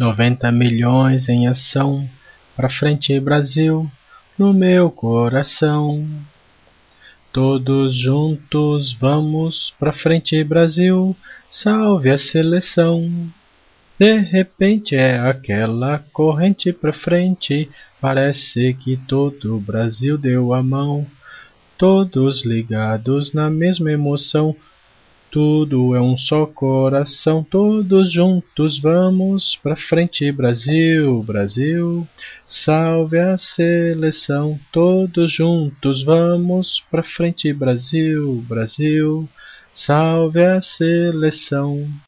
Noventa milhões em ação, pra frente Brasil, no meu coração. Todos juntos vamos pra frente Brasil, salve a seleção. De repente é aquela corrente pra frente, parece que todo o Brasil deu a mão. Todos ligados na mesma emoção, tudo é um só coração, todos juntos vamos pra frente, Brasil, Brasil. Salve a seleção, todos juntos vamos pra frente, Brasil, Brasil. Salve a seleção.